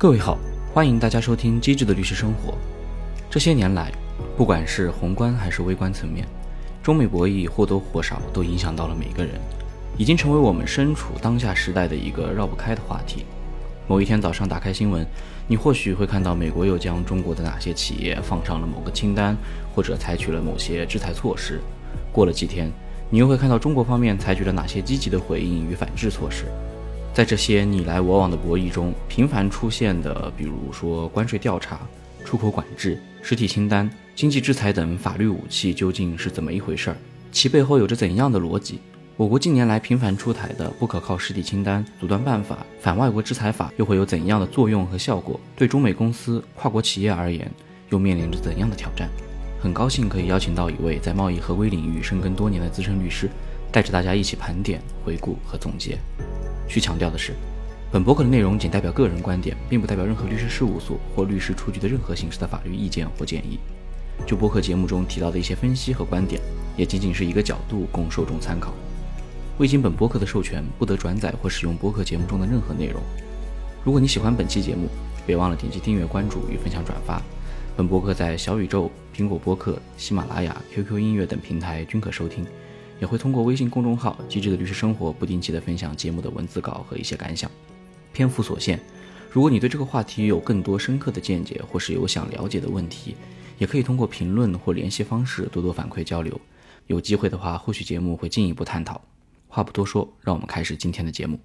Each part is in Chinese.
各位好，欢迎大家收听《机智的律师生活》。这些年来，不管是宏观还是微观层面，中美博弈或多或少都影响到了每个人，已经成为我们身处当下时代的一个绕不开的话题。某一天早上打开新闻，你或许会看到美国又将中国的哪些企业放上了某个清单，或者采取了某些制裁措施。过了几天，你又会看到中国方面采取了哪些积极的回应与反制措施。在这些你来我往的博弈中，频繁出现的，比如说关税调查、出口管制、实体清单、经济制裁等法律武器，究竟是怎么一回事儿？其背后有着怎样的逻辑？我国近年来频繁出台的不可靠实体清单、阻断办法、反外国制裁法，又会有怎样的作用和效果？对中美公司、跨国企业而言，又面临着怎样的挑战？很高兴可以邀请到一位在贸易合规领域深耕多年的资深律师，带着大家一起盘点、回顾和总结。需强调的是，本博客的内容仅代表个人观点，并不代表任何律师事务所或律师出具的任何形式的法律意见或建议。就播客节目中提到的一些分析和观点，也仅仅是一个角度，供受众参考。未经本播客的授权，不得转载或使用播客节目中的任何内容。如果你喜欢本期节目，别忘了点击订阅、关注与分享转发。本播客在小宇宙、苹果播客、喜马拉雅、QQ 音乐等平台均可收听。也会通过微信公众号“机智的律师生活”不定期的分享节目的文字稿和一些感想。篇幅所限，如果你对这个话题有更多深刻的见解，或是有想了解的问题，也可以通过评论或联系方式多多反馈交流。有机会的话，后续节目会进一步探讨。话不多说，让我们开始今天的节目。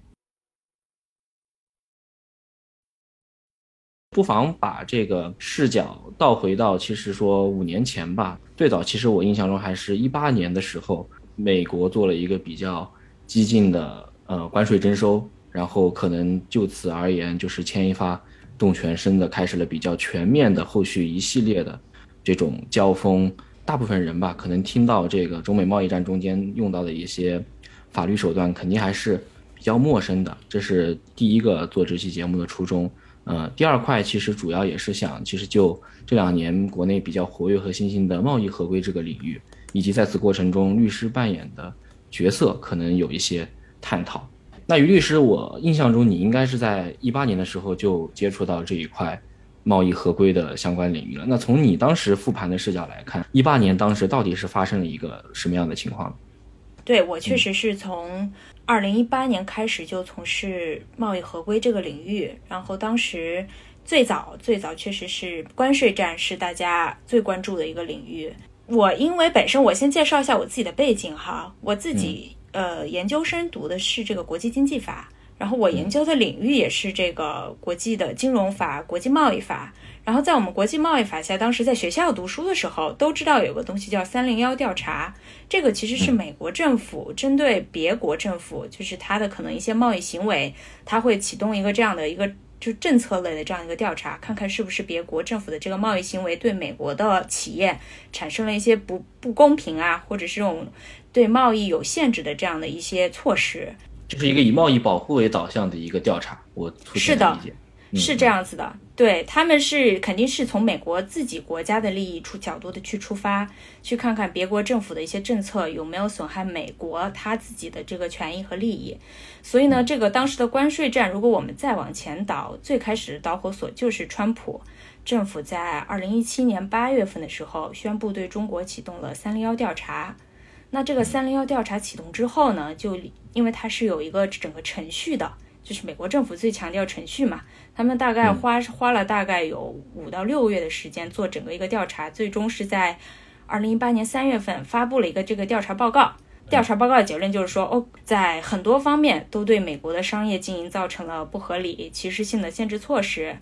不妨把这个视角倒回到，其实说五年前吧。最早，其实我印象中还是一八年的时候。美国做了一个比较激进的呃关税征收，然后可能就此而言，就是牵一发动全身的，开始了比较全面的后续一系列的这种交锋。大部分人吧，可能听到这个中美贸易战中间用到的一些法律手段，肯定还是比较陌生的。这是第一个做这期节目的初衷。呃，第二块其实主要也是想，其实就这两年国内比较活跃和新兴的贸易合规这个领域。以及在此过程中，律师扮演的角色可能有一些探讨。那于律师，我印象中你应该是在一八年的时候就接触到这一块贸易合规的相关领域了。那从你当时复盘的视角来看，一八年当时到底是发生了一个什么样的情况？对我确实是从二零一八年开始就从事贸易合规这个领域，然后当时最早最早确实是关税战是大家最关注的一个领域。我因为本身，我先介绍一下我自己的背景哈。我自己呃，研究生读的是这个国际经济法，然后我研究的领域也是这个国际的金融法、国际贸易法。然后在我们国际贸易法下，当时在学校读书的时候，都知道有个东西叫三零幺调查。这个其实是美国政府针对别国政府，就是它的可能一些贸易行为，它会启动一个这样的一个。就政策类的这样一个调查，看看是不是别国政府的这个贸易行为对美国的企业产生了一些不不公平啊，或者是这种对贸易有限制的这样的一些措施，就是一个以贸易保护为导向的一个调查。我是的。是这样子的，对他们是肯定是从美国自己国家的利益出角度的去出发，去看看别国政府的一些政策有没有损害美国他自己的这个权益和利益。所以呢，这个当时的关税战，如果我们再往前倒，最开始的导火索就是川普政府在二零一七年八月份的时候宣布对中国启动了三零幺调查。那这个三零幺调查启动之后呢，就因为它是有一个整个程序的。就是美国政府最强调程序嘛，他们大概花花了大概有五到六个月的时间做整个一个调查，最终是在二零一八年三月份发布了一个这个调查报告。调查报告的结论就是说，哦，在很多方面都对美国的商业经营造成了不合理、歧视性的限制措施，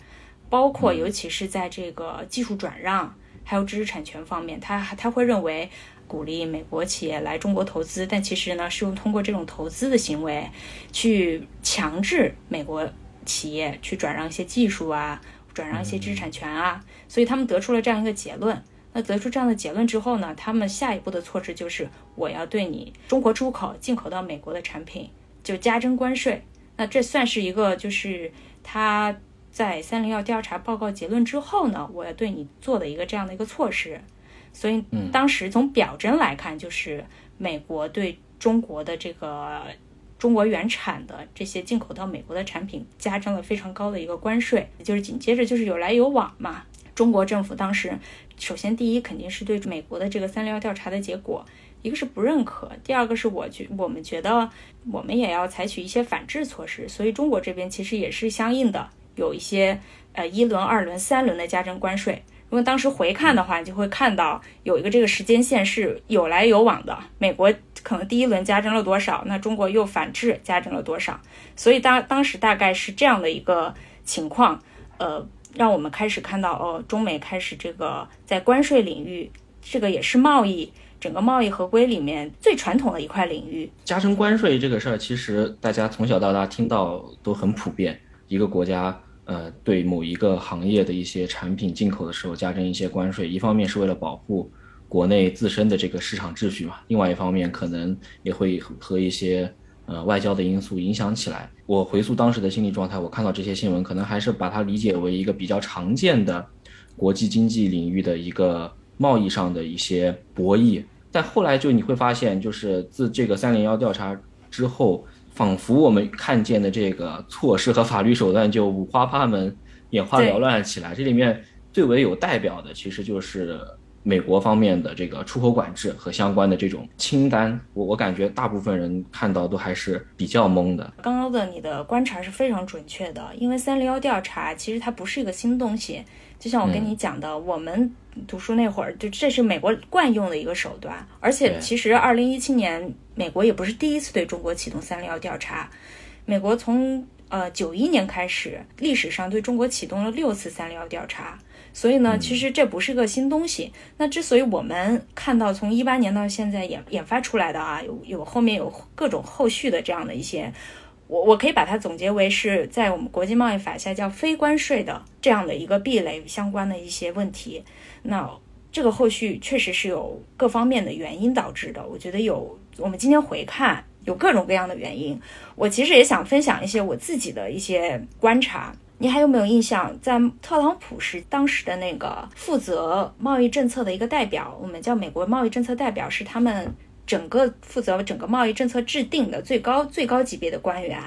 包括尤其是在这个技术转让还有知识产权方面，他他会认为。鼓励美国企业来中国投资，但其实呢，是用通过这种投资的行为，去强制美国企业去转让一些技术啊，转让一些知识产权啊，所以他们得出了这样一个结论。那得出这样的结论之后呢，他们下一步的措施就是我要对你中国出口、进口到美国的产品就加征关税。那这算是一个，就是他在三零幺调查报告结论之后呢，我要对你做的一个这样的一个措施。所以，当时从表征来看，就是美国对中国的这个中国原产的这些进口到美国的产品加征了非常高的一个关税，就是紧接着就是有来有往嘛。中国政府当时首先第一肯定是对美国的这个三六幺调查的结果，一个是不认可，第二个是我觉我们觉得我们也要采取一些反制措施，所以中国这边其实也是相应的有一些呃一轮、二轮、三轮的加征关税。如果当时回看的话，你就会看到有一个这个时间线是有来有往的。美国可能第一轮加征了多少，那中国又反制加征了多少，所以当当时大概是这样的一个情况，呃，让我们开始看到哦，中美开始这个在关税领域，这个也是贸易整个贸易合规里面最传统的一块领域。加征关税这个事儿，其实大家从小到大听到都很普遍，一个国家。呃，对某一个行业的一些产品进口的时候加征一些关税，一方面是为了保护国内自身的这个市场秩序嘛，另外一方面可能也会和一些呃外交的因素影响起来。我回溯当时的心理状态，我看到这些新闻，可能还是把它理解为一个比较常见的国际经济领域的一个贸易上的一些博弈。但后来就你会发现，就是自这个三零幺调查之后。仿佛我们看见的这个措施和法律手段就五花八门、眼花缭乱起来。这里面最为有代表的，其实就是美国方面的这个出口管制和相关的这种清单。我我感觉大部分人看到都还是比较懵的。刚刚的你的观察是非常准确的，因为三零幺调查其实它不是一个新东西。就像我跟你讲的，我们读书那会儿，就这是美国惯用的一个手段。而且，其实二零一七年，美国也不是第一次对中国启动三零幺调查。美国从呃九一年开始，历史上对中国启动了六次三零幺调查。所以呢，其实这不是个新东西。那之所以我们看到从一八年到现在研研发出来的啊，有有后面有各种后续的这样的一些。我我可以把它总结为是在我们国际贸易法下叫非关税的这样的一个壁垒相关的一些问题。那这个后续确实是有各方面的原因导致的。我觉得有，我们今天回看有各种各样的原因。我其实也想分享一些我自己的一些观察。你还有没有印象，在特朗普是当时的那个负责贸易政策的一个代表？我们叫美国贸易政策代表，是他们。整个负责整个贸易政策制定的最高最高级别的官员，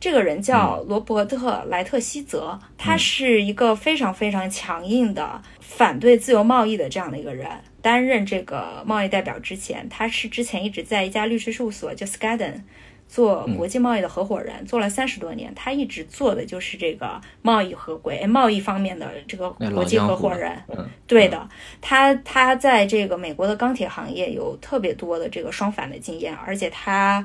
这个人叫罗伯特·莱特希泽，他是一个非常非常强硬的反对自由贸易的这样的一个人。担任这个贸易代表之前，他是之前一直在一家律师事务所叫 Skadden。做国际贸易的合伙人，做了三十多年，他一直做的就是这个贸易合规、贸易方面的这个国际合伙人。对的，他他在这个美国的钢铁行业有特别多的这个双反的经验，而且他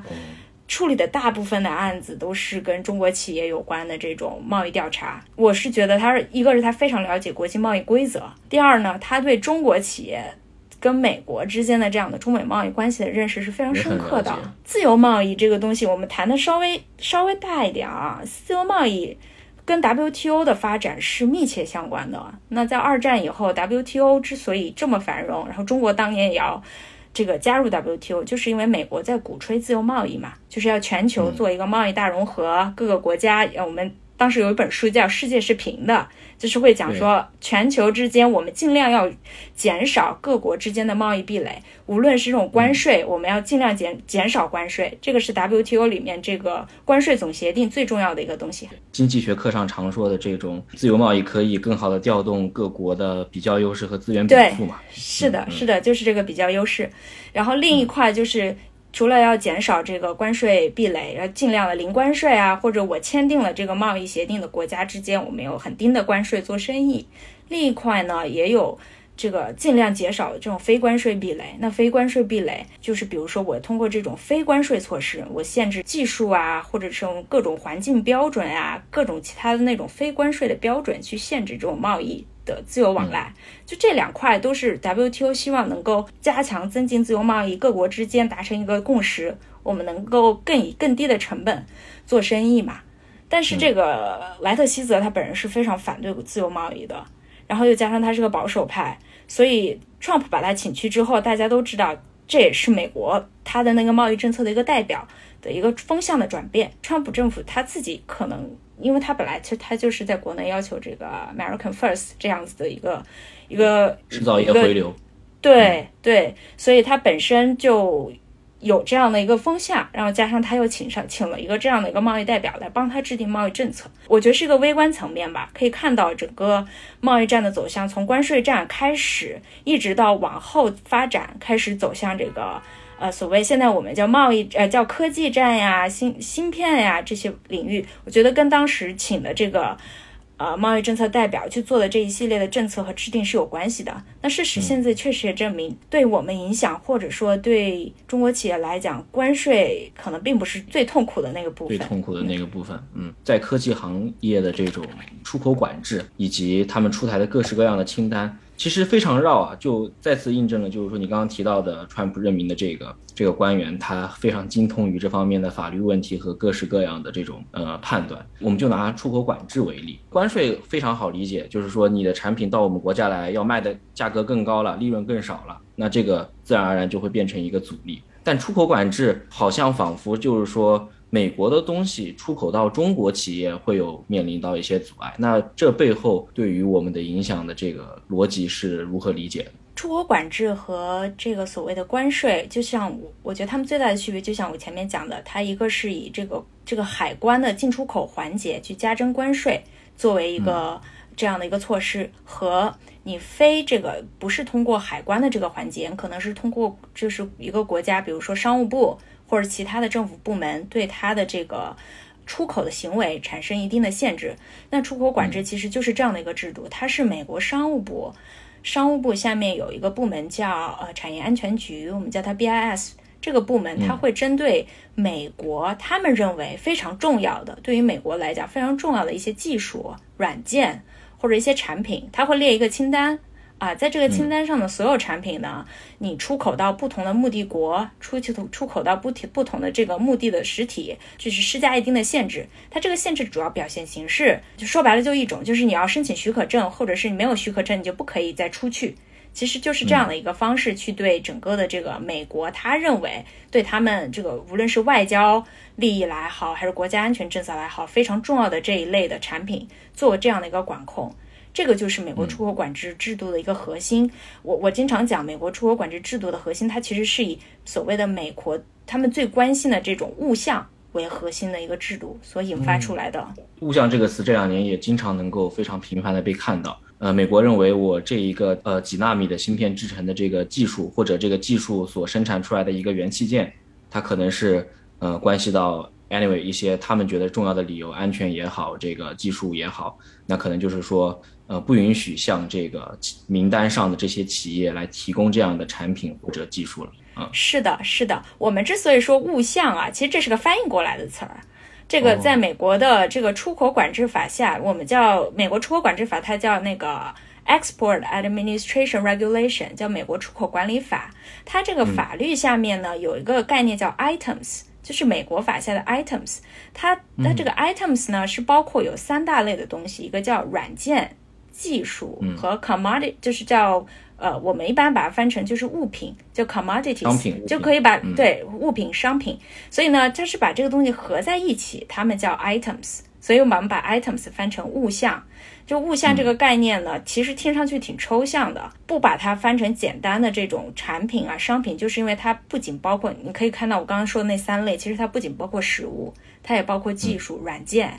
处理的大部分的案子都是跟中国企业有关的这种贸易调查。我是觉得他是一个是他非常了解国际贸易规则，第二呢，他对中国企业。跟美国之间的这样的中美贸易关系的认识是非常深刻的。自由贸易这个东西，我们谈的稍微稍微大一点啊。自由贸易跟 WTO 的发展是密切相关的。那在二战以后，WTO 之所以这么繁荣，然后中国当年也要这个加入 WTO，就是因为美国在鼓吹自由贸易嘛，就是要全球做一个贸易大融合，各个国家，我们当时有一本书叫《世界是平的》。就是会讲说，全球之间我们尽量要减少各国之间的贸易壁垒，无论是这种关税，我们要尽量减减少关税。这个是 WTO 里面这个关税总协定最重要的一个东西。经济学课上常说的这种自由贸易，可以更好的调动各国的比较优势和资源禀赋嘛？是的，是的，就是这个比较优势。然后另一块就是。除了要减少这个关税壁垒，要尽量的零关税啊，或者我签订了这个贸易协定的国家之间，我们有很低的关税做生意。另一块呢，也有这个尽量减少这种非关税壁垒。那非关税壁垒就是，比如说我通过这种非关税措施，我限制技术啊，或者是用各种环境标准啊，各种其他的那种非关税的标准去限制这种贸易。的自由往来，就这两块都是 WTO 希望能够加强、增进自由贸易，各国之间达成一个共识，我们能够更以更低的成本做生意嘛。但是这个莱特希泽他本人是非常反对自由贸易的，然后又加上他是个保守派，所以 Trump 把他请去之后，大家都知道这也是美国他的那个贸易政策的一个代表的一个风向的转变。川普政府他自己可能。因为他本来其实他就是在国内要求这个 American First 这样子的一个一个制造业回流，对对，所以他本身就有这样的一个风向，然后加上他又请上请了一个这样的一个贸易代表来帮他制定贸易政策，我觉得是一个微观层面吧，可以看到整个贸易战的走向，从关税战开始，一直到往后发展，开始走向这个呃所谓现在我们叫贸易呃叫科技战呀、芯芯片呀这些领域，我觉得跟当时请的这个。呃，贸易政策代表去做的这一系列的政策和制定是有关系的。那事实现在确实也证明，对我们影响或者说对中国企业来讲，关税可能并不是最痛苦的那个部分。最痛苦的那个部分，嗯，在科技行业的这种出口管制以及他们出台的各式各样的清单。其实非常绕啊，就再次印证了，就是说你刚刚提到的川普任命的这个这个官员，他非常精通于这方面的法律问题和各式各样的这种呃判断。我们就拿出口管制为例，关税非常好理解，就是说你的产品到我们国家来要卖的价格更高了，利润更少了，那这个自然而然就会变成一个阻力。但出口管制好像仿佛就是说。美国的东西出口到中国企业会有面临到一些阻碍，那这背后对于我们的影响的这个逻辑是如何理解的？出口管制和这个所谓的关税，就像我我觉得他们最大的区别，就像我前面讲的，它一个是以这个这个海关的进出口环节去加征关税，作为一个这样的一个措施，和你非这个不是通过海关的这个环节，可能是通过就是一个国家，比如说商务部。或者其他的政府部门对它的这个出口的行为产生一定的限制，那出口管制其实就是这样的一个制度。它是美国商务部，商务部下面有一个部门叫呃产业安全局，我们叫它 BIS。这个部门它会针对美国他们认为非常重要的，对于美国来讲非常重要的一些技术、软件或者一些产品，它会列一个清单。啊，在这个清单上的所有产品呢，你出口到不同的目的国，出去出口到不同不同的这个目的的实体，就是施加一定的限制。它这个限制主要表现形式，就说白了就一种，就是你要申请许可证，或者是你没有许可证，你就不可以再出去。其实就是这样的一个方式，去对整个的这个美国，他认为对他们这个无论是外交利益来好，还是国家安全政策来好，非常重要的这一类的产品，做这样的一个管控。这个就是美国出口管制制度的一个核心。我我经常讲，美国出口管制制度的核心，它其实是以所谓的美国他们最关心的这种物象为核心的一个制度所引发出来的。物象这个词这两年也经常能够非常频繁的被看到。呃，美国认为我这一个呃几纳米的芯片制成的这个技术，或者这个技术所生产出来的一个元器件，它可能是呃关系到 anyway 一些他们觉得重要的理由，安全也好，这个技术也好，那可能就是说。呃，不允许向这个名单上的这些企业来提供这样的产品或者技术了。嗯，是的，是的。我们之所以说物项啊，其实这是个翻译过来的词儿。这个在美国的这个出口管制法下，我们叫美国出口管制法，它叫那个 Export Administration Regulation，叫美国出口管理法。它这个法律下面呢，有一个概念叫 Items，就是美国法下的 Items。它它这个 Items 呢，是包括有三大类的东西，一个叫软件。技术和 commodity 就是叫呃，我们一般把它翻成就是物品，叫 commodities，就可以把对物品商品。所以呢，它是把这个东西合在一起，它们叫 items。所以我们把 items 翻成物象。就物象这个概念呢，其实听上去挺抽象的，不把它翻成简单的这种产品啊、商品，就是因为它不仅包括你可以看到我刚刚说的那三类，其实它不仅包括实物，它也包括技术、软件。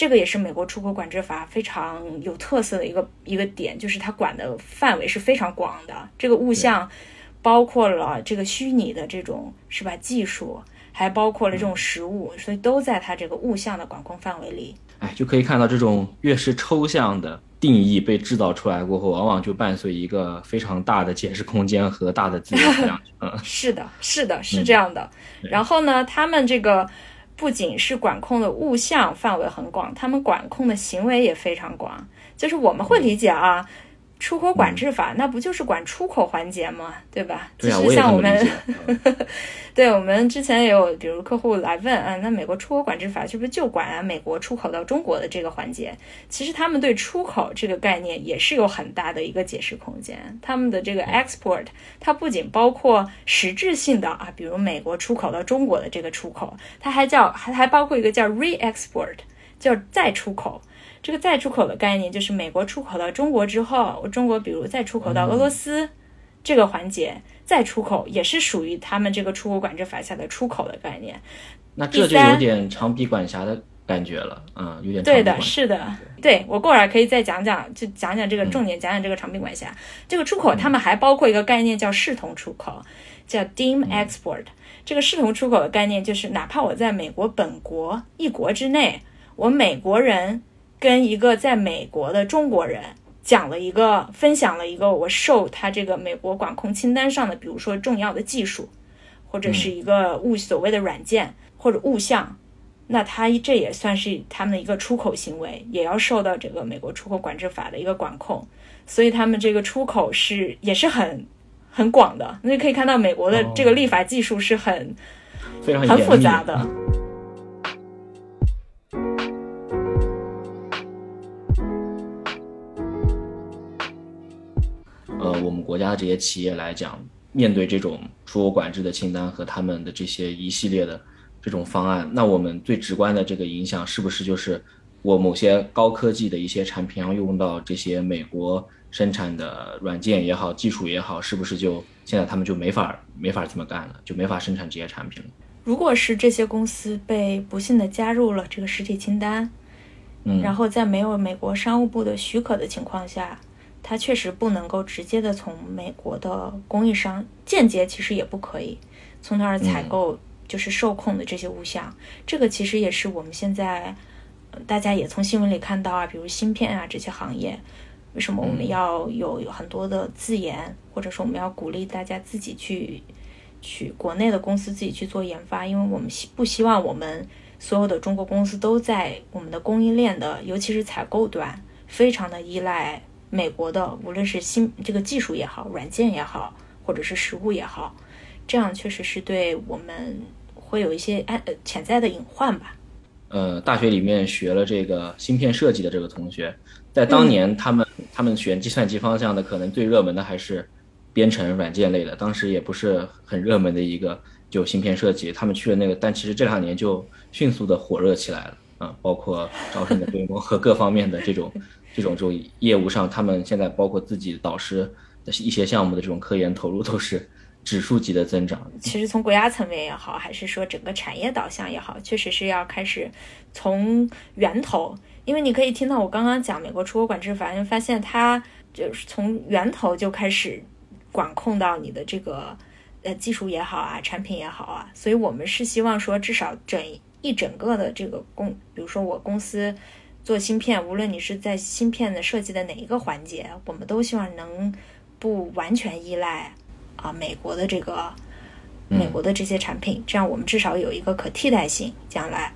这个也是美国出口管制法非常有特色的一个一个点，就是它管的范围是非常广的。这个物象包括了这个虚拟的这种是吧技术，还包括了这种实物，所以都在它这个物象的管控范围里。哎，就可以看到这种越是抽象的定义被制造出来过后，往往就伴随一个非常大的解释空间和大的自由量。嗯，是的，是的，是这样的。然后呢，他们这个不仅是管控的物象范围很广，他们管控的行为也非常广。就是我们会理解啊。出口管制法，那不就是管出口环节吗？对吧？其实像我们，对我们之前也有，比如客户来问，啊，那美国出口管制法是不是就管美国出口到中国的这个环节？其实他们对出口这个概念也是有很大的一个解释空间。他们的这个 export，它不仅包括实质性的啊，比如美国出口到中国的这个出口，它还叫还还包括一个叫 re-export，叫再出口。这个再出口的概念就是美国出口到中国之后，中国比如再出口到俄罗斯，这个环节再出口，也是属于他们这个出口管制法下的出口的概念。那这就有点长臂管辖的感觉了，嗯，有点对的，是的，对我过会儿可以再讲讲，就讲讲这个重点，讲讲这个长臂管辖。这个出口，他们还包括一个概念叫视同出口，叫 deem export。这个视同出口的概念就是，哪怕我在美国本国一国之内，我美国人跟一个在美国的中国人讲了一个，分享了一个我受他这个美国管控清单上的，比如说重要的技术，或者是一个物所谓的软件。或者物象，那他这也算是他们的一个出口行为，也要受到这个美国出口管制法的一个管控，所以他们这个出口是也是很很广的。那可以看到美国的这个立法技术是很非常很复杂的。家的这些企业来讲，面对这种出口管制的清单和他们的这些一系列的。这种方案，那我们最直观的这个影响是不是就是我某些高科技的一些产品要用到这些美国生产的软件也好、技术也好，是不是就现在他们就没法没法这么干了，就没法生产这些产品了？如果是这些公司被不幸的加入了这个实体清单，嗯，然后在没有美国商务部的许可的情况下，它确实不能够直接的从美国的供应商间接其实也不可以从那儿采购。就是受控的这些物项，这个其实也是我们现在大家也从新闻里看到啊，比如芯片啊这些行业，为什么我们要有有很多的自研，或者说我们要鼓励大家自己去去国内的公司自己去做研发，因为我们希不希望我们所有的中国公司都在我们的供应链的，尤其是采购端，非常的依赖美国的，无论是新这个技术也好，软件也好，或者是实物也好，这样确实是对我们。会有一些呃潜在的隐患吧。呃，大学里面学了这个芯片设计的这个同学，在当年他们他们选计算机方向的，可能最热门的还是编程软件类的，当时也不是很热门的一个就芯片设计。他们去了那个，但其实这两年就迅速的火热起来了啊，包括招生的规模和各方面的这种这种这种业务上，他们现在包括自己导师的一些项目的这种科研投入都是。指数级的增长，其实从国家层面也好，还是说整个产业导向也好，确实是要开始从源头。因为你可以听到我刚刚讲美国出口管制法，就发现它就是从源头就开始管控到你的这个呃技术也好啊，产品也好啊。所以我们是希望说，至少整一整个的这个公，比如说我公司做芯片，无论你是在芯片的设计的哪一个环节，我们都希望能不完全依赖。啊，美国的这个，美国的这些产品，这样我们至少有一个可替代性。将来，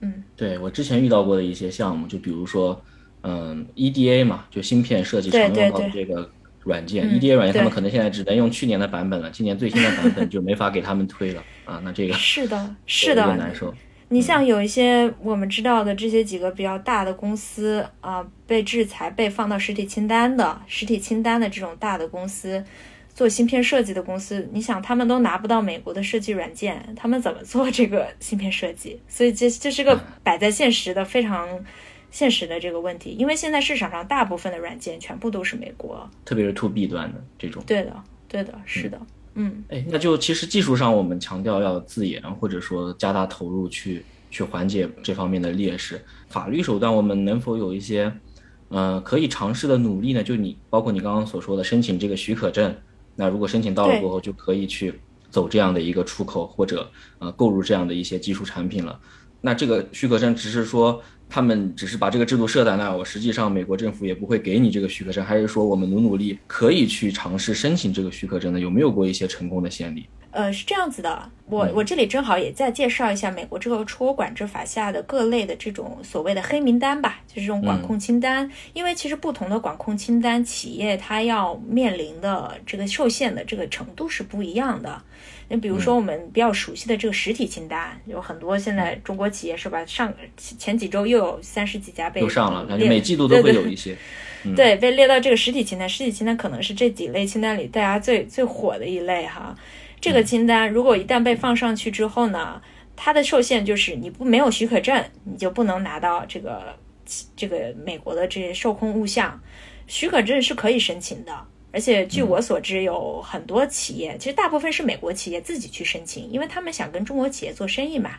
嗯，对我之前遇到过的一些项目，就比如说，嗯，EDA 嘛，就芯片设计常用到的这个软件，EDA 软件，他们可能现在只能用去年的版本了，今年最新的版本就没法给他们推了啊。那这个是的，是的，难受。你像有一些我们知道的这些几个比较大的公司啊，被制裁、被放到实体清单的实体清单的这种大的公司。做芯片设计的公司，你想他们都拿不到美国的设计软件，他们怎么做这个芯片设计？所以这这是个摆在现实的非常现实的这个问题。因为现在市场上大部分的软件全部都是美国，特别是 to B 端的这种。对的，对的，是的，嗯。哎，那就其实技术上我们强调要自研，或者说加大投入去去缓解这方面的劣势。法律手段我们能否有一些呃可以尝试的努力呢？就你包括你刚刚所说的申请这个许可证。那如果申请到了过后，就可以去走这样的一个出口或者呃购入这样的一些技术产品了。那这个许可证只是说他们只是把这个制度设在那儿，我实际上美国政府也不会给你这个许可证，还是说我们努努力可以去尝试申请这个许可证呢？有没有过一些成功的先例？呃，是这样子的，我我这里正好也再介绍一下美国这个出口管制法下的各类的这种所谓的黑名单吧，就是这种管控清单。因为其实不同的管控清单，企业它要面临的这个受限的这个程度是不一样的。你比如说我们比较熟悉的这个实体清单，有很多现在中国企业是吧？上前几周又有三十几家被又上了，感觉每季度都会有一些。对，被列到这个实体清单，实体清单可能是这几类清单里大家最最火的一类哈。这个清单如果一旦被放上去之后呢，它的受限就是你不没有许可证，你就不能拿到这个这个美国的这些受控物项。许可证是可以申请的，而且据我所知，有很多企业，其实大部分是美国企业自己去申请，因为他们想跟中国企业做生意嘛。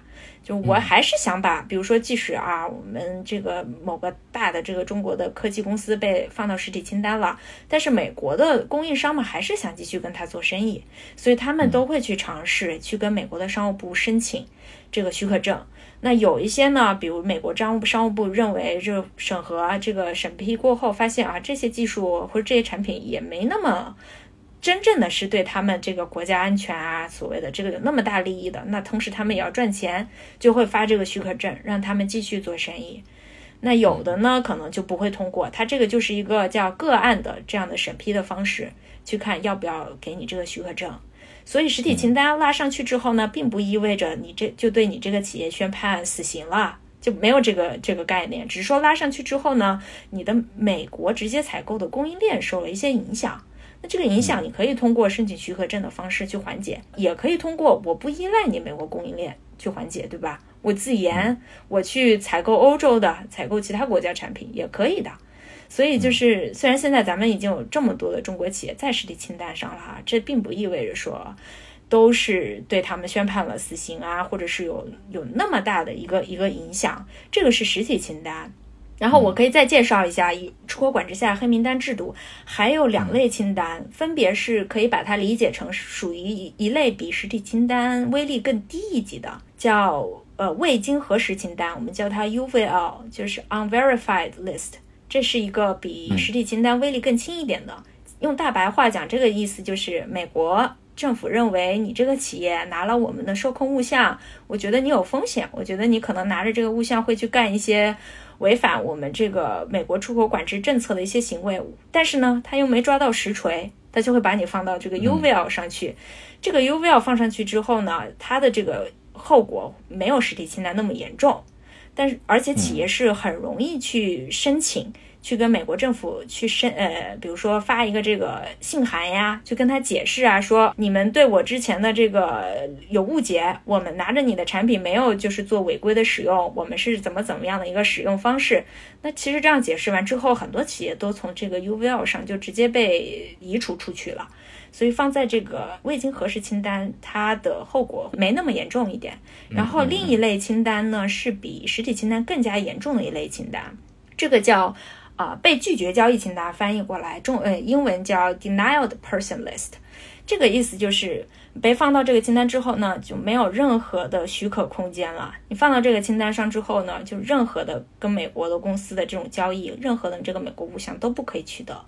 就我还是想把，比如说，即使啊，我们这个某个大的这个中国的科技公司被放到实体清单了，但是美国的供应商们还是想继续跟他做生意，所以他们都会去尝试去跟美国的商务部申请这个许可证。那有一些呢，比如美国商务商务部认为，这审核这个审批过后，发现啊，这些技术或者这些产品也没那么真正的是对他们这个国家安全啊，所谓的这个有那么大利益的。那同时他们也要赚钱，就会发这个许可证，让他们继续做生意。那有的呢，可能就不会通过，它这个就是一个叫个案的这样的审批的方式，去看要不要给你这个许可证。所以实体清单拉上去之后呢，并不意味着你这就对你这个企业宣判死刑了，就没有这个这个概念。只是说拉上去之后呢，你的美国直接采购的供应链受了一些影响。那这个影响你可以通过申请许可证的方式去缓解，也可以通过我不依赖你美国供应链去缓解，对吧？我自研，我去采购欧洲的，采购其他国家产品也可以的。所以就是，虽然现在咱们已经有这么多的中国企业在实体清单上了哈，这并不意味着说都是对他们宣判了死刑啊，或者是有有那么大的一个一个影响。这个是实体清单。然后我可以再介绍一下，以出口管制下黑名单制度还有两类清单，分别是可以把它理解成属于一一类比实体清单威力更低一级的，叫呃未经核实清单，我们叫它 UVL，就是 Unverified List。这是一个比实体清单威力更轻一点的。用大白话讲，这个意思就是美国政府认为你这个企业拿了我们的受控物项，我觉得你有风险，我觉得你可能拿着这个物项会去干一些违反我们这个美国出口管制政策的一些行为。但是呢，他又没抓到实锤，他就会把你放到这个 UVL 上去。这个 UVL 放上去之后呢，它的这个后果没有实体清单那么严重。但是，而且企业是很容易去申请，去跟美国政府去申，呃，比如说发一个这个信函呀，去跟他解释啊，说你们对我之前的这个有误解，我们拿着你的产品没有就是做违规的使用，我们是怎么怎么样的一个使用方式。那其实这样解释完之后，很多企业都从这个 UVL 上就直接被移除出去了。所以放在这个未经核实清单，它的后果没那么严重一点。然后另一类清单呢，是比实体清单更加严重的一类清单，这个叫啊被拒绝交易清单，翻译过来中呃英文叫 denied person list。这个意思就是被放到这个清单之后呢，就没有任何的许可空间了。你放到这个清单上之后呢，就任何的跟美国的公司的这种交易，任何的这个美国物项都不可以取得。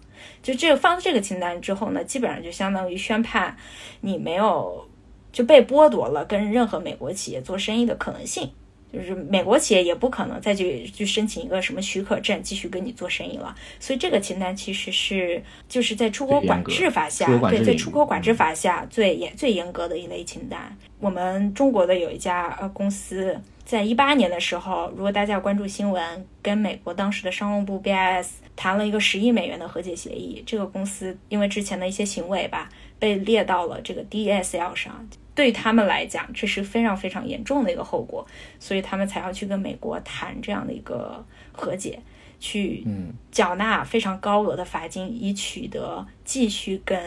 就这个放到这个清单之后呢，基本上就相当于宣判你没有就被剥夺了跟任何美国企业做生意的可能性。就是美国企业也不可能再去去申请一个什么许可证继续跟你做生意了，所以这个清单其实是就是在出口管制法下，对，在出口管制法下最严最严格的一类清单。我们中国的有一家呃公司在一八年的时候，如果大家关注新闻，跟美国当时的商务部 BIS 谈了一个十亿美元的和解协议，这个公司因为之前的一些行为吧，被列到了这个 DSL 上。对他们来讲，这是非常非常严重的一个后果，所以他们才要去跟美国谈这样的一个和解，去缴纳非常高额的罚金，以取得继续跟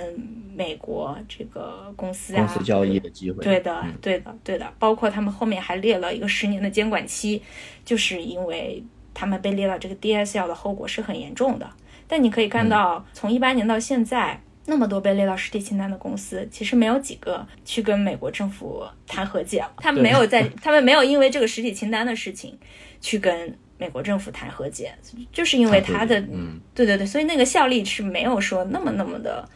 美国这个公司啊公司交易的机会。对的，对的，对的。包括他们后面还列了一个十年的监管期，就是因为他们被列到这个 DSL 的后果是很严重的。但你可以看到，从一八年到现在。那么多被列到实体清单的公司，其实没有几个去跟美国政府谈和解了。他们没有在，他们没有因为这个实体清单的事情去跟美国政府谈和解，就是因为他的，嗯，对对对，所以那个效力是没有说那么那么的，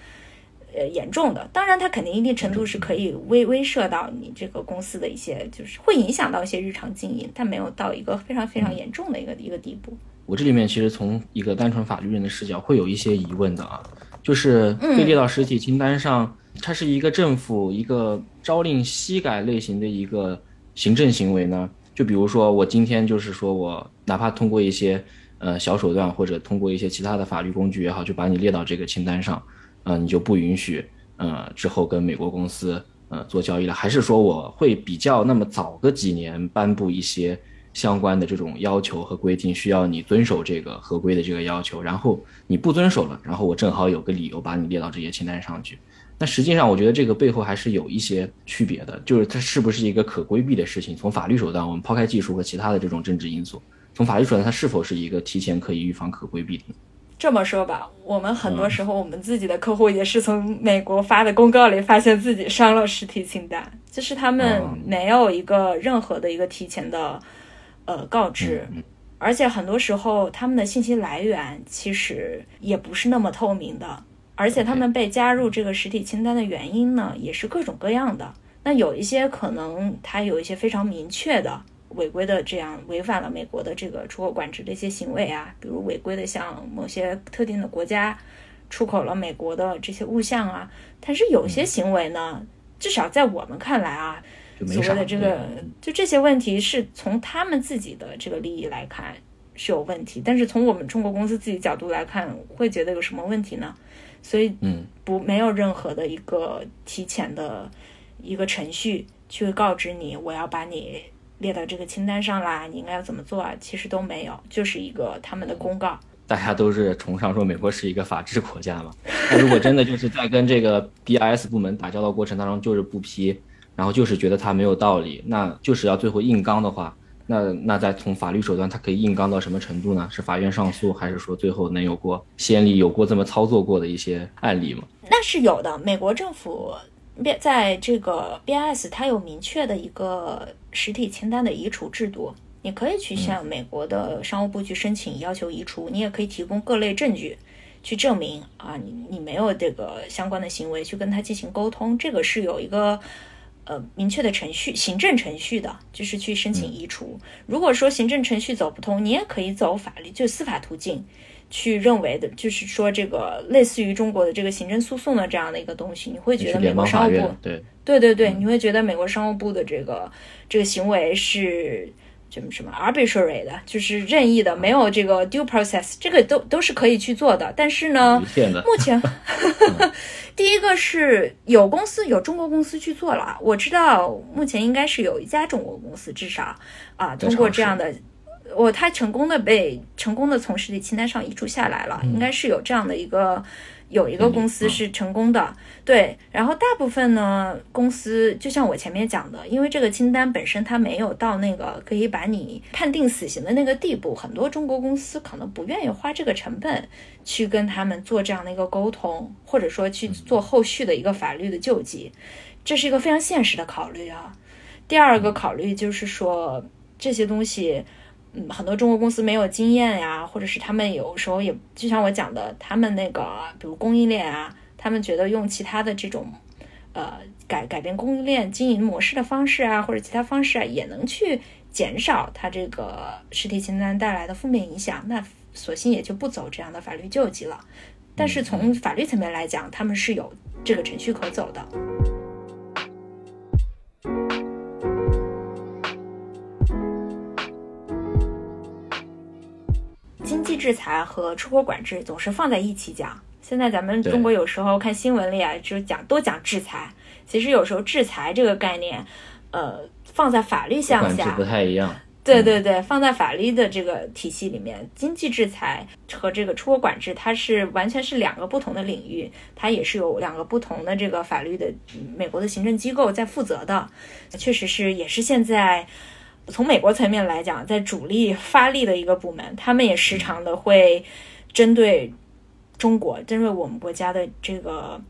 呃，严重的。当然，它肯定一定程度是可以威威慑到你这个公司的一些，就是会影响到一些日常经营，但没有到一个非常非常严重的一个一个地步。我这里面其实从一个单纯法律人的视角，会有一些疑问的啊。就是被列到实体清单上，它是一个政府一个朝令夕改类型的一个行政行为呢？就比如说我今天就是说我哪怕通过一些呃小手段或者通过一些其他的法律工具也好，就把你列到这个清单上，呃，你就不允许呃之后跟美国公司呃做交易了？还是说我会比较那么早个几年颁布一些相关的这种要求和规定，需要你遵守这个合规的这个要求，然后你不遵守了，然后我正好有个理由把你列到这些清单上去。那实际上，我觉得这个背后还是有一些区别的，就是它是不是一个可规避的事情？从法律手段，我们抛开技术和其他的这种政治因素，从法律手段，它是否是一个提前可以预防、可规避的？这么说吧，我们很多时候，我们自己的客户也是从美国发的公告里发现自己上了实体清单，就是他们没有一个任何的一个提前的呃告知，而且很多时候他们的信息来源其实也不是那么透明的。而且他们被加入这个实体清单的原因呢，也是各种各样的。那有一些可能他有一些非常明确的违规的，这样违反了美国的这个出口管制的一些行为啊，比如违规的向某些特定的国家出口了美国的这些物项啊。但是有些行为呢，至少在我们看来啊，所谓的这个就这些问题是从他们自己的这个利益来看是有问题，但是从我们中国公司自己角度来看，会觉得有什么问题呢？所以，嗯，不，没有任何的一个提前的一个程序去告知你，我要把你列到这个清单上啦，你应该要怎么做啊？其实都没有，就是一个他们的公告。大家都是崇尚说美国是一个法治国家嘛，那如果真的就是在跟这个 BIS 部门打交道过程当中就是不批，然后就是觉得他没有道理，那就是要最后硬刚的话。那那在从法律手段，它可以硬刚到什么程度呢？是法院上诉，还是说最后能有过先例，有过这么操作过的一些案例吗？那是有的。美国政府在这个 BIS，它有明确的一个实体清单的移除制度，你可以去向美国的商务部去申请要求移除，你也可以提供各类证据去证明啊，你你没有这个相关的行为，去跟他进行沟通，这个是有一个。呃，明确的程序，行政程序的，就是去申请移除。如果说行政程序走不通，你也可以走法律，就司法途径，去认为的，就是说这个类似于中国的这个行政诉讼的这样的一个东西，你会觉得美国商务部，对，对对对，你会觉得美国商务部的这个这个行为是。什么什么 arbitrary 的，就是任意的，没有这个 due process，这个都都是可以去做的。但是呢，目前 第一个是有公司有中国公司去做了，我知道目前应该是有一家中国公司，至少啊通过这样的，我他成功的被成功的从实体清单上移除下来了，应该是有这样的一个。有一个公司是成功的，对，然后大部分呢公司就像我前面讲的，因为这个清单本身它没有到那个可以把你判定死刑的那个地步，很多中国公司可能不愿意花这个成本去跟他们做这样的一个沟通，或者说去做后续的一个法律的救济，这是一个非常现实的考虑啊。第二个考虑就是说这些东西。嗯，很多中国公司没有经验呀，或者是他们有时候也就像我讲的，他们那个比如供应链啊，他们觉得用其他的这种呃改改变供应链经营模式的方式啊，或者其他方式啊，也能去减少它这个实体清单带来的负面影响，那索性也就不走这样的法律救济了。但是从法律层面来讲，他们是有这个程序可走的。制裁和出口管制总是放在一起讲。现在咱们中国有时候看新闻里啊，就讲都讲制裁。其实有时候制裁这个概念，呃，放在法律项下不太一样。对对对，放在法律的这个体系里面，经济制裁和这个出口管制，它是完全是两个不同的领域，它也是有两个不同的这个法律的美国的行政机构在负责的。确实是，也是现在。从美国层面来讲，在主力发力的一个部门，他们也时常的会针对中国、针对我们国家的这个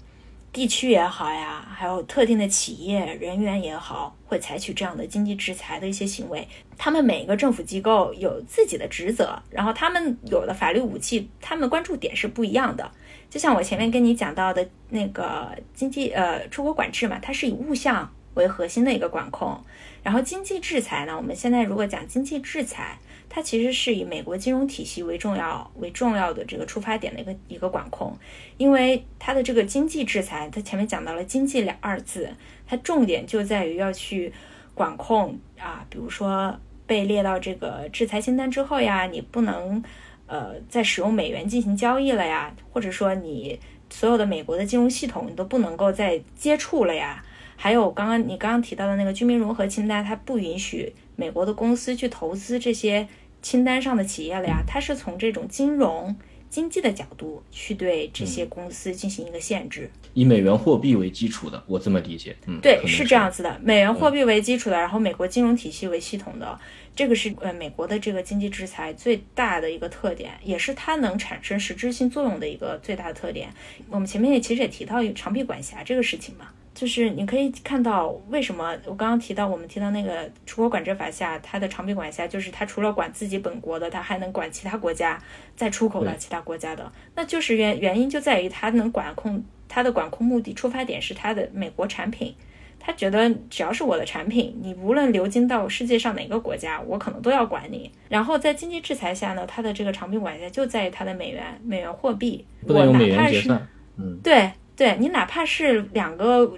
地区也好呀，还有特定的企业人员也好，会采取这样的经济制裁的一些行为。他们每一个政府机构有自己的职责，然后他们有的法律武器，他们关注点是不一样的。就像我前面跟你讲到的那个经济呃出口管制嘛，它是以物项为核心的一个管控。然后经济制裁呢？我们现在如果讲经济制裁，它其实是以美国金融体系为重要为重要的这个出发点的一个一个管控，因为它的这个经济制裁，它前面讲到了经济两二字，它重点就在于要去管控啊，比如说被列到这个制裁清单之后呀，你不能呃再使用美元进行交易了呀，或者说你所有的美国的金融系统你都不能够再接触了呀。还有刚刚你刚刚提到的那个居民融合清单，它不允许美国的公司去投资这些清单上的企业了呀，它是从这种金融。经济的角度去对这些公司进行一个限制，以美元货币为基础的，我这么理解。嗯，对，是这样子的，美元货币为基础的，然后美国金融体系为系统的，这个是呃美国的这个经济制裁最大的一个特点，也是它能产生实质性作用的一个最大的特点。我们前面也其实也提到长臂管辖这个事情嘛。就是你可以看到，为什么我刚刚提到我们提到那个出口管制法下，它的长臂管辖就是它除了管自己本国的，它还能管其他国家再出口到其他国家的，那就是原原因就在于它能管控它的管控目的出发点是它的美国产品，他觉得只要是我的产品，你无论流经到世界上哪个国家，我可能都要管你。然后在经济制裁下呢，它的这个长臂管辖就在于它的美元美元货币，不能用美元结算。嗯，对对，你哪怕是两个。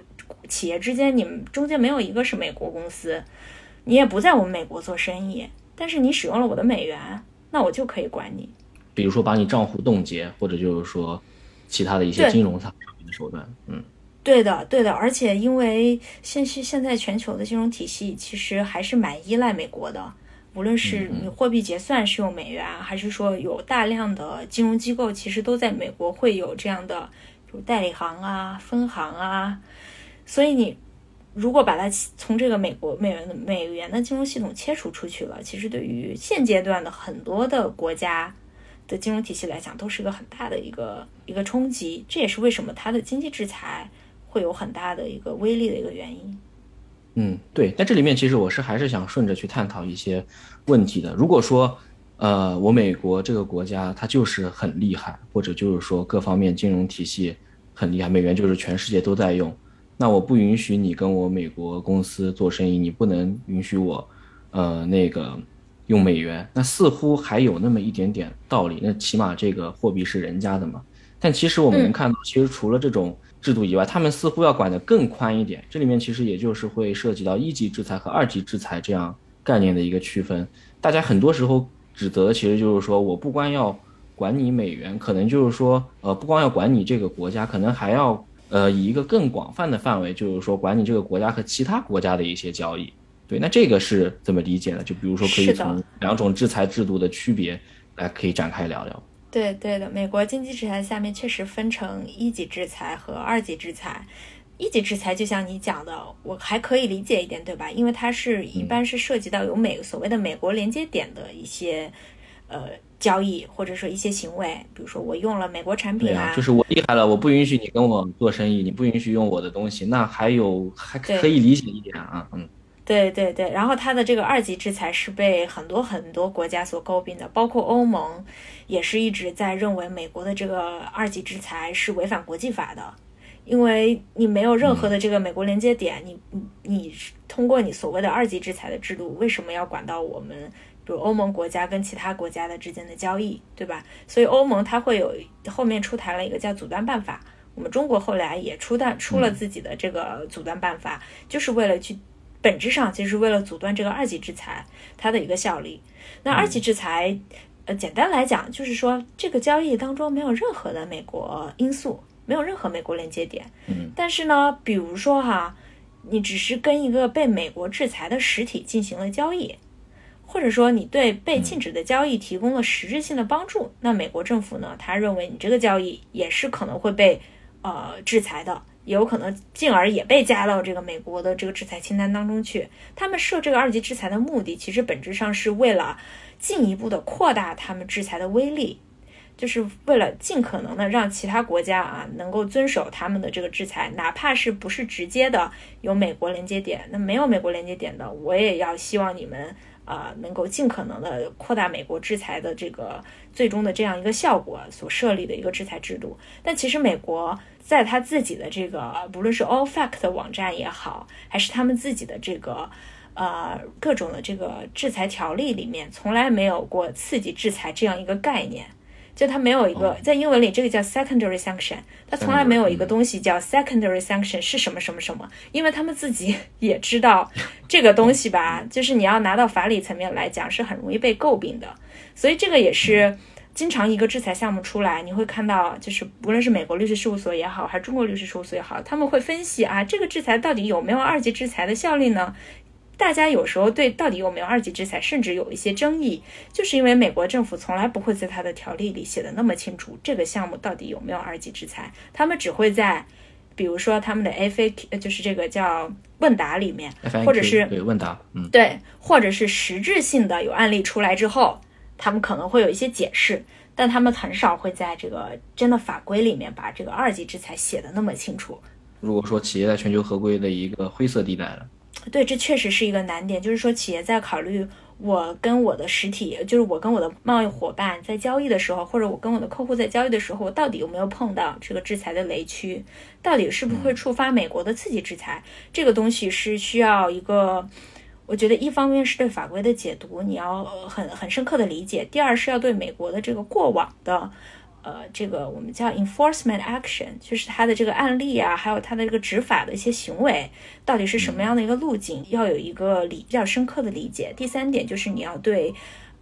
企业之间，你们中间没有一个是美国公司，你也不在我们美国做生意，但是你使用了我的美元，那我就可以管你。比如说把你账户冻结，或者就是说其他的一些金融上的手段。嗯，对的，对的。而且因为现现现在全球的金融体系其实还是蛮依赖美国的，无论是你货币结算是用美元，还是说有大量的金融机构其实都在美国会有这样的，就代理行啊、分行啊。所以你如果把它从这个美国美元的美元的金融系统切除出去了，其实对于现阶段的很多的国家的金融体系来讲，都是一个很大的一个一个冲击。这也是为什么它的经济制裁会有很大的一个威力的一个原因。嗯，对。但这里面其实我是还是想顺着去探讨一些问题的。如果说呃，我美国这个国家它就是很厉害，或者就是说各方面金融体系很厉害，美元就是全世界都在用。那我不允许你跟我美国公司做生意，你不能允许我，呃，那个用美元。那似乎还有那么一点点道理。那起码这个货币是人家的嘛。但其实我们能看到，其实除了这种制度以外，他们似乎要管得更宽一点。这里面其实也就是会涉及到一级制裁和二级制裁这样概念的一个区分。大家很多时候指责，其实就是说我不光要管你美元，可能就是说，呃，不光要管你这个国家，可能还要。呃，以一个更广泛的范围，就是说管你这个国家和其他国家的一些交易，对，那这个是怎么理解的？就比如说，可以从两种制裁制度的区别来可以展开聊聊。对，对的，美国经济制裁下面确实分成一级制裁和二级制裁。一级制裁就像你讲的，我还可以理解一点，对吧？因为它是一般是涉及到有美所谓的美国连接点的一些。呃，交易或者说一些行为，比如说我用了美国产品啊，就是我厉害了，我不允许你跟我做生意，你不允许用我的东西，那还有还可以理解一点啊，嗯，对对对，然后它的这个二级制裁是被很多很多国家所诟病的，包括欧盟也是一直在认为美国的这个二级制裁是违反国际法的，因为你没有任何的这个美国连接点，你你你通过你所谓的二级制裁的制度，为什么要管到我们？比如欧盟国家跟其他国家的之间的交易，对吧？所以欧盟它会有后面出台了一个叫阻断办法。我们中国后来也出断出了自己的这个阻断办法，就是为了去本质上就是为了阻断这个二级制裁它的一个效力。那二级制裁，呃，简单来讲就是说这个交易当中没有任何的美国因素，没有任何美国连接点。嗯。但是呢，比如说哈，你只是跟一个被美国制裁的实体进行了交易。或者说你对被禁止的交易提供了实质性的帮助，那美国政府呢？他认为你这个交易也是可能会被呃制裁的，也有可能进而也被加到这个美国的这个制裁清单当中去。他们设这个二级制裁的目的，其实本质上是为了进一步的扩大他们制裁的威力，就是为了尽可能的让其他国家啊能够遵守他们的这个制裁，哪怕是不是直接的有美国连接点，那没有美国连接点的，我也要希望你们。啊，能够尽可能的扩大美国制裁的这个最终的这样一个效果所设立的一个制裁制度，但其实美国在他自己的这个不论是 All Fact 的网站也好，还是他们自己的这个呃各种的这个制裁条例里面，从来没有过刺激制裁这样一个概念。就它没有一个在英文里，这个叫 secondary sanction，它从来没有一个东西叫 secondary sanction 是什么什么什么，因为他们自己也知道这个东西吧，就是你要拿到法理层面来讲是很容易被诟病的，所以这个也是经常一个制裁项目出来，你会看到就是无论是美国律师事务所也好，还是中国律师事务所也好，他们会分析啊，这个制裁到底有没有二级制裁的效力呢？大家有时候对到底有没有二级制裁，甚至有一些争议，就是因为美国政府从来不会在它的条例里写的那么清楚，这个项目到底有没有二级制裁，他们只会在，比如说他们的 FAQ，就是这个叫问答里面，或者是对问答，嗯，对，或者是实质性的有案例出来之后，他们可能会有一些解释，但他们很少会在这个真的法规里面把这个二级制裁写的那么清楚。如果说企业在全球合规的一个灰色地带了。对，这确实是一个难点。就是说，企业在考虑我跟我的实体，就是我跟我的贸易伙伴在交易的时候，或者我跟我的客户在交易的时候，我到底有没有碰到这个制裁的雷区？到底是不是会触发美国的刺激制裁？这个东西是需要一个，我觉得一方面是对法规的解读，你要很很深刻的理解；第二是要对美国的这个过往的。呃，这个我们叫 enforcement action，就是它的这个案例啊，还有它的这个执法的一些行为，到底是什么样的一个路径，要有一个理比较深刻的理解。第三点就是你要对，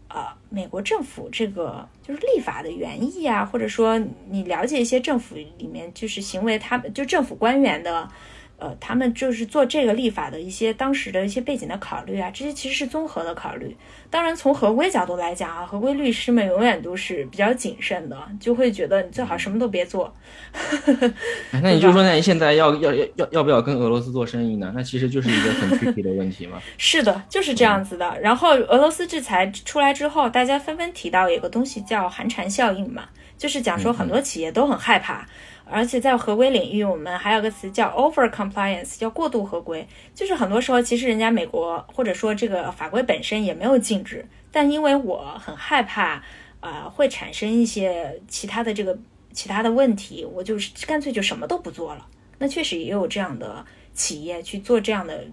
呃，美国政府这个就是立法的原意啊，或者说你了解一些政府里面就是行为，他们就政府官员的。呃，他们就是做这个立法的一些当时的一些背景的考虑啊，这些其实是综合的考虑。当然，从合规角度来讲啊，合规律师们永远都是比较谨慎的，就会觉得你最好什么都别做。那你就说，那你现在要要要要要不要跟俄罗斯做生意呢？那其实就是一个很具体的问题嘛。是的，就是这样子的。然后俄罗斯制裁出来之后，大家纷纷提到有个东西叫寒蝉效应嘛，就是讲说很多企业都很害怕。而且在合规领域，我们还有个词叫 over compliance，叫过度合规。就是很多时候，其实人家美国或者说这个法规本身也没有禁止，但因为我很害怕，啊，会产生一些其他的这个其他的问题，我就是干脆就什么都不做了。那确实也有这样的企业去做这样的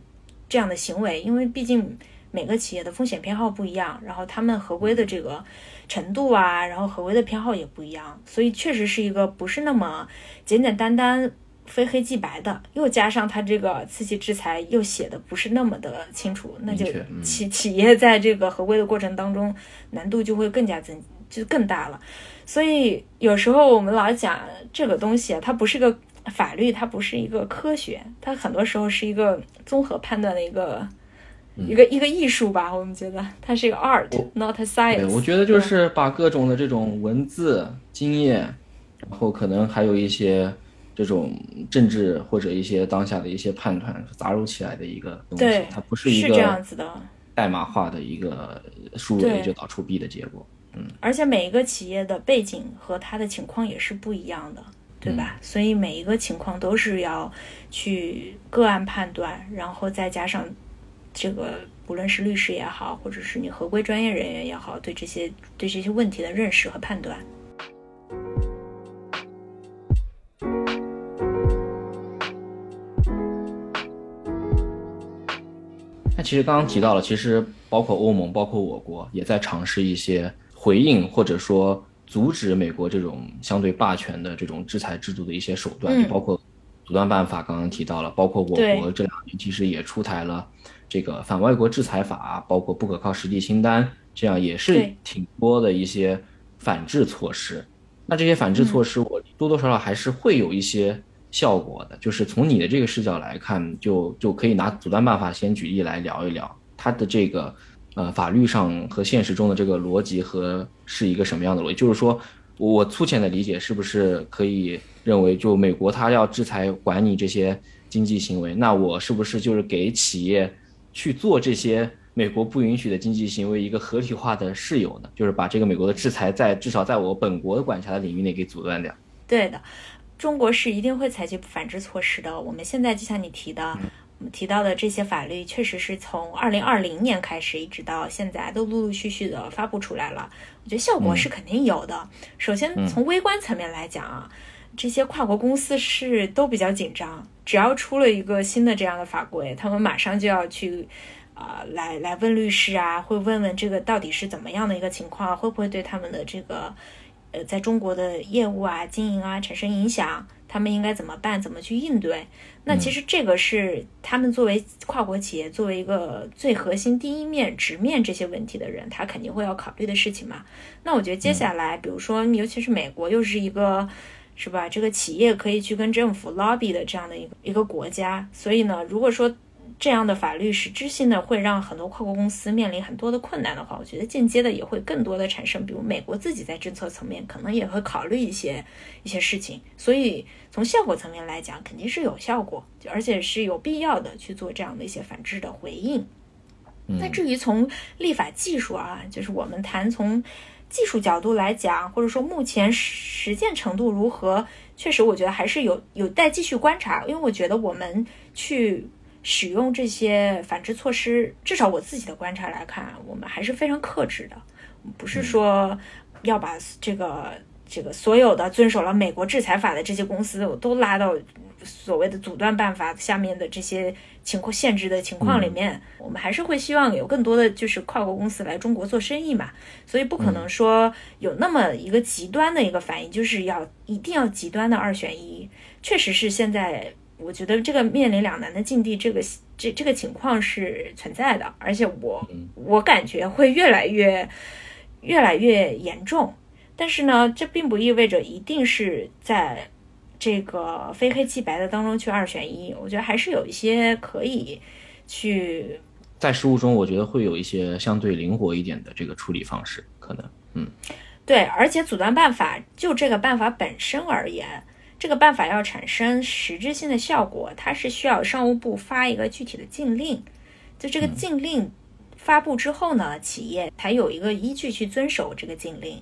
这样的行为，因为毕竟每个企业的风险偏好不一样，然后他们合规的这个。程度啊，然后合规的偏好也不一样，所以确实是一个不是那么简简单单、非黑即白的。又加上它这个刺激制裁又写的不是那么的清楚，那就企企业在这个合规的过程当中难度就会更加增就更大了。所以有时候我们老讲这个东西啊，它不是个法律，它不是一个科学，它很多时候是一个综合判断的一个。一个一个艺术吧，我们觉得它是一个 art，not a science。我觉得就是把各种的这种文字经验，然后可能还有一些这种政治或者一些当下的一些判断杂糅起来的一个东西，它不是一个这样子的代码化的一个输入 A 就导出 B 的结果。嗯，而且每一个企业的背景和它的情况也是不一样的，对吧？所以每一个情况都是要去个案判断，然后再加上。这个不论是律师也好，或者是你合规专业人员也好，对这些对这些问题的认识和判断。那其实刚刚提到了，其实包括欧盟，包括我国，也在尝试一些回应或者说阻止美国这种相对霸权的这种制裁制度的一些手段，包括阻断办法，刚刚提到了，包括我国这两年其实也出台了。这个反外国制裁法，包括不可靠实地清单，这样也是挺多的一些反制措施。那这些反制措施，我多多少少还是会有一些效果的。就是从你的这个视角来看，就就可以拿阻断办法先举例来聊一聊它的这个呃法律上和现实中的这个逻辑和是一个什么样的逻辑。就是说我粗浅的理解，是不是可以认为，就美国它要制裁管你这些经济行为，那我是不是就是给企业？去做这些美国不允许的经济行为一个合理化的事由呢？就是把这个美国的制裁在至少在我本国的管辖的领域内给阻断掉。对的，中国是一定会采取反制措施的。我们现在就像你提的，我们提到的这些法律，确实是从二零二零年开始一直到现在都陆陆续续的发布出来了。我觉得效果是肯定有的。首先从微观层面来讲啊，这些跨国公司是都比较紧张。只要出了一个新的这样的法规，他们马上就要去，啊，来来问律师啊，会问问这个到底是怎么样的一个情况，会不会对他们的这个，呃，在中国的业务啊、经营啊产生影响？他们应该怎么办？怎么去应对？那其实这个是他们作为跨国企业，作为一个最核心、第一面直面这些问题的人，他肯定会要考虑的事情嘛。那我觉得接下来，比如说，尤其是美国，又是一个。是吧？这个企业可以去跟政府 lobby 的这样的一个一个国家，所以呢，如果说这样的法律实质性的会让很多跨国公司面临很多的困难的话，我觉得间接的也会更多的产生，比如美国自己在政策层面可能也会考虑一些一些事情，所以从效果层面来讲，肯定是有效果，而且是有必要的去做这样的一些反制的回应。那至于从立法技术啊，就是我们谈从技术角度来讲，或者说目前实践程度如何，确实我觉得还是有有待继续观察，因为我觉得我们去。使用这些反制措施，至少我自己的观察来看，我们还是非常克制的，不是说要把这个这个所有的遵守了美国制裁法的这些公司我都拉到所谓的阻断办法下面的这些情况限制的情况里面。我们还是会希望有更多的就是跨国公司来中国做生意嘛，所以不可能说有那么一个极端的一个反应，就是要一定要极端的二选一。确实是现在。我觉得这个面临两难的境地，这个这这个情况是存在的，而且我我感觉会越来越越来越严重。但是呢，这并不意味着一定是在这个非黑即白的当中去二选一。我觉得还是有一些可以去在实务中，我觉得会有一些相对灵活一点的这个处理方式，可能嗯，对，而且阻断办法就这个办法本身而言。这个办法要产生实质性的效果，它是需要商务部发一个具体的禁令。就这个禁令发布之后呢，企业才有一个依据去遵守这个禁令。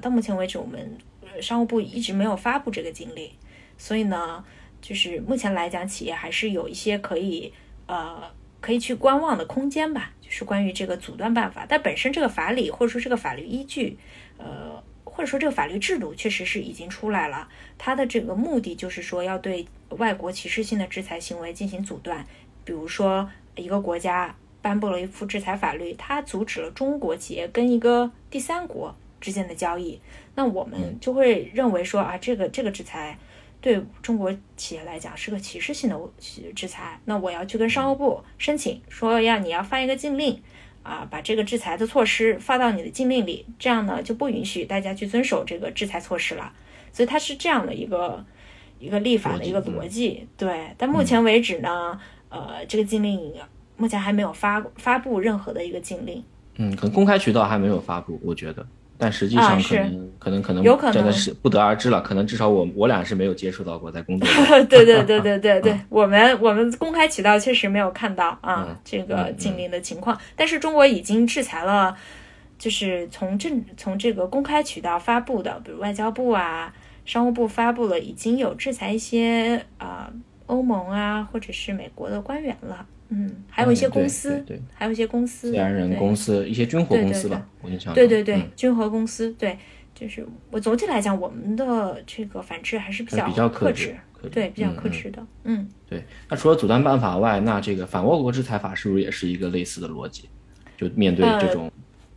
到目前为止，我们商务部一直没有发布这个禁令，所以呢，就是目前来讲，企业还是有一些可以呃可以去观望的空间吧。就是关于这个阻断办法，但本身这个法理或者说这个法律依据，呃。或者说这个法律制度确实是已经出来了，它的这个目的就是说要对外国歧视性的制裁行为进行阻断。比如说一个国家颁布了一副制裁法律，它阻止了中国企业跟一个第三国之间的交易，那我们就会认为说啊，这个这个制裁对中国企业来讲是个歧视性的制裁，那我要去跟商务部申请说要你要发一个禁令。啊，把这个制裁的措施发到你的禁令里，这样呢就不允许大家去遵守这个制裁措施了。所以它是这样的一个一个立法的一个逻辑。对，但目前为止呢，呃，这个禁令目前还没有发发布任何的一个禁令。嗯，可能公开渠道还没有发布，我觉得。但实际上可能可能可能有可能真的是不得而知了。可能至少我我俩是没有接触到过，在工作。对对对对对对，我们我们公开渠道确实没有看到啊这个禁令的情况。但是中国已经制裁了，就是从政从这个公开渠道发布的，比如外交部啊、商务部发布了，已经有制裁一些啊欧盟啊或者是美国的官员了。嗯，还有一些公司，对，还有一些公司，自然人公司，一些军火公司吧，我印象对对对，军火公司，对，就是我总体来讲，我们的这个反制还是比较比较克制，对，比较克制的，嗯，对。那除了阻断办法外，那这个反外国制裁法是不是也是一个类似的逻辑？就面对这种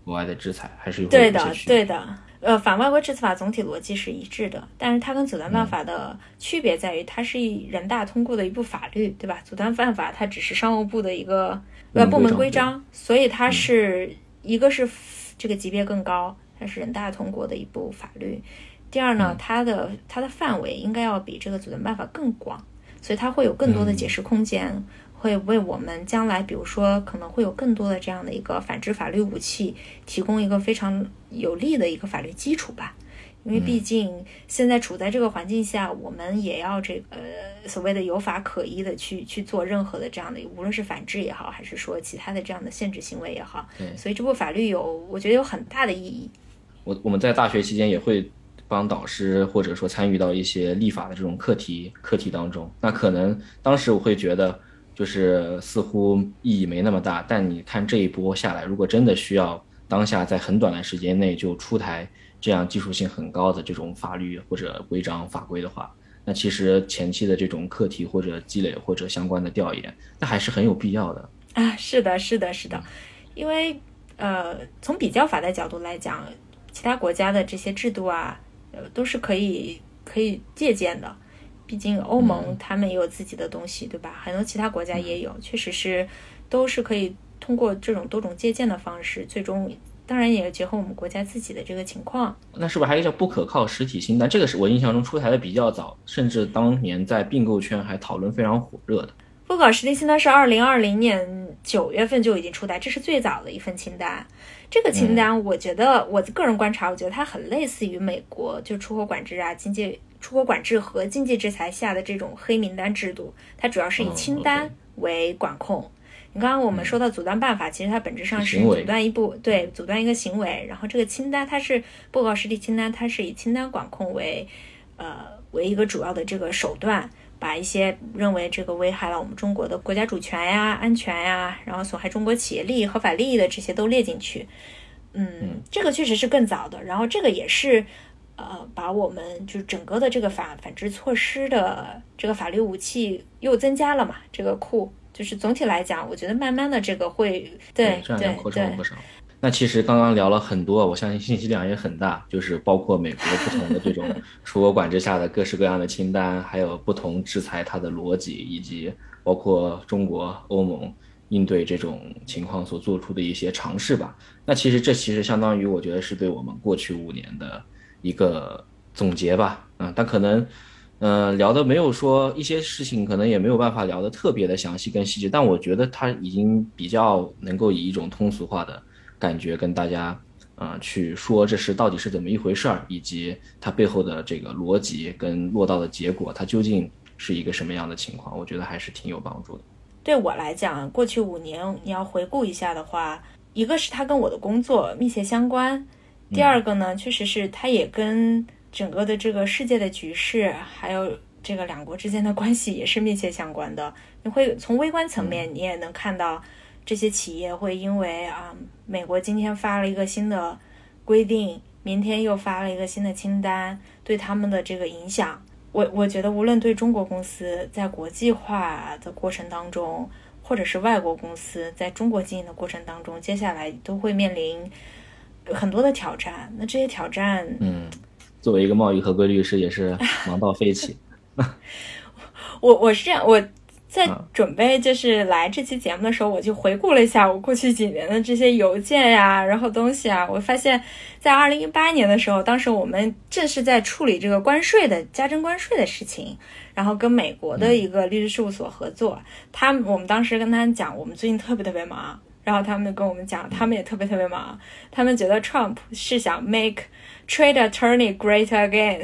国外的制裁，还是有对的，对的。呃，反外国制裁法总体逻辑是一致的，但是它跟阻断办法的区别在于，它是人大通过的一部法律，对吧？阻断办法它只是商务部的一个呃部门规章，所以它是一个是这个级别更高，它是人大通过的一部法律。第二呢，它的它的范围应该要比这个阻断办法更广，所以它会有更多的解释空间。会为我们将来，比如说可能会有更多的这样的一个反制法律武器，提供一个非常有利的一个法律基础吧。因为毕竟现在处在这个环境下，我们也要这个所谓的有法可依的去去做任何的这样的，无论是反制也好，还是说其他的这样的限制行为也好。对，所以这部法律有，我觉得有很大的意义。我我们在大学期间也会帮导师或者说参与到一些立法的这种课题课题当中。那可能当时我会觉得。就是似乎意义没那么大，但你看这一波下来，如果真的需要当下在很短的时间内就出台这样技术性很高的这种法律或者规章法规的话，那其实前期的这种课题或者积累或者相关的调研，那还是很有必要的啊。是的，是的，是的，因为呃，从比较法的角度来讲，其他国家的这些制度啊，呃，都是可以可以借鉴的。毕竟欧盟他们也有自己的东西，对吧？很多其他国家也有，确实是都是可以通过这种多种借鉴的方式，最终当然也结合我们国家自己的这个情况。那是不是还有一个叫不可靠实体清单？这个是我印象中出台的比较早，甚至当年在并购圈还讨论非常火热的。不不搞实体清单是二零二零年九月份就已经出台，这是最早的一份清单。这个清单，我觉得我个人观察，我觉得它很类似于美国就出口管制啊、经济出口管制和经济制裁下的这种黑名单制度。它主要是以清单为管控。你刚刚我们说到阻断办法，其实它本质上是阻断一部对阻断一个行为。然后这个清单它是报告实体清单，它是以清单管控为呃为一个主要的这个手段。把一些认为这个危害了我们中国的国家主权呀、安全呀，然后损害中国企业利益、合法利益的这些都列进去。嗯，这个确实是更早的。然后这个也是，呃，把我们就是整个的这个反反制措施的这个法律武器又增加了嘛？这个库就是总体来讲，我觉得慢慢的这个会对对对。那其实刚刚聊了很多，我相信信息量也很大，就是包括美国不同的这种出口管制下的各式各样的清单，还有不同制裁它的逻辑，以及包括中国、欧盟应对这种情况所做出的一些尝试吧。那其实这其实相当于我觉得是对我们过去五年的一个总结吧。嗯，但可能，嗯，聊的没有说一些事情，可能也没有办法聊的特别的详细跟细致，但我觉得他已经比较能够以一种通俗化的。感觉跟大家，啊，去说这是到底是怎么一回事儿，以及它背后的这个逻辑跟落到的结果，它究竟是一个什么样的情况？我觉得还是挺有帮助的。对我来讲，过去五年你要回顾一下的话，一个是它跟我的工作密切相关，第二个呢，确实是它也跟整个的这个世界的局势，还有这个两国之间的关系也是密切相关的。你会从微观层面，你也能看到。这些企业会因为啊，美国今天发了一个新的规定，明天又发了一个新的清单，对他们的这个影响，我我觉得无论对中国公司在国际化的过程当中，或者是外国公司在中国经营的过程当中，接下来都会面临很多的挑战。那这些挑战，嗯，作为一个贸易合规律师，也是 忙到飞起。我我是这样，我。在准备就是来这期节目的时候，我就回顾了一下我过去几年的这些邮件呀，然后东西啊，我发现，在二零一八年的时候，当时我们正是在处理这个关税的加征关税的事情，然后跟美国的一个律师事务所合作，他们我们当时跟他讲，我们最近特别特别忙，然后他们跟我们讲，他们也特别特别忙，他们觉得 Trump 是想 make trade attorney great again，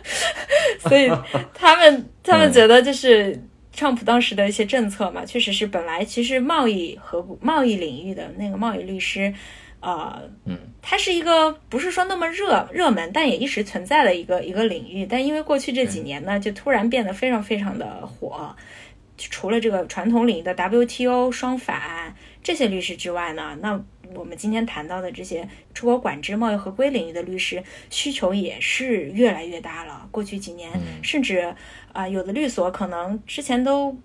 所以他们 他们觉得就是。Trump 当时的一些政策嘛，确实是本来其实贸易和贸易领域的那个贸易律师，呃，嗯，它是一个不是说那么热热门，但也一直存在的一个一个领域。但因为过去这几年呢，就突然变得非常非常的火。除了这个传统领域的 WTO 双反这些律师之外呢，那我们今天谈到的这些出口管制、贸易合规领域的律师需求也是越来越大了。过去几年，甚至啊，有的律所可能之前都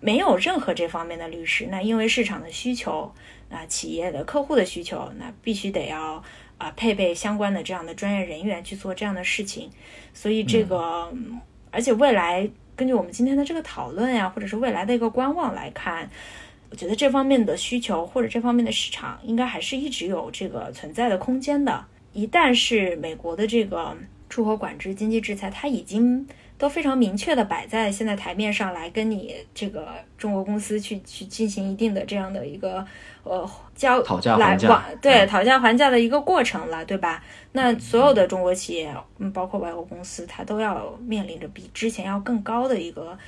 没有任何这方面的律师。那因为市场的需求，啊，企业的客户的需求，那必须得要啊配备相关的这样的专业人员去做这样的事情。所以这个，而且未来根据我们今天的这个讨论呀，或者是未来的一个观望来看。我觉得这方面的需求或者这方面的市场应该还是一直有这个存在的空间的。一旦是美国的这个出口管制、经济制裁，它已经都非常明确的摆在现在台面上来跟你这个中国公司去去进行一定的这样的一个呃交讨价还价，对讨价还价的一个过程了，对吧？那所有的中国企业，嗯，包括外国公司，它都要面临着比之前要更高的一个。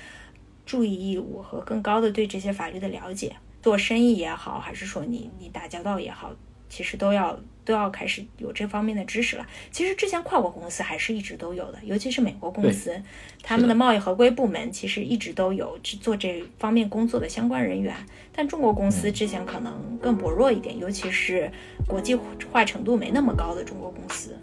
注意义务和更高的对这些法律的了解，做生意也好，还是说你你打交道也好，其实都要都要开始有这方面的知识了。其实之前跨国公司还是一直都有的，尤其是美国公司，他们的贸易合规部门其实一直都有去做这方面工作的相关人员。但中国公司之前可能更薄弱一点，尤其是国际化程度没那么高的中国公司。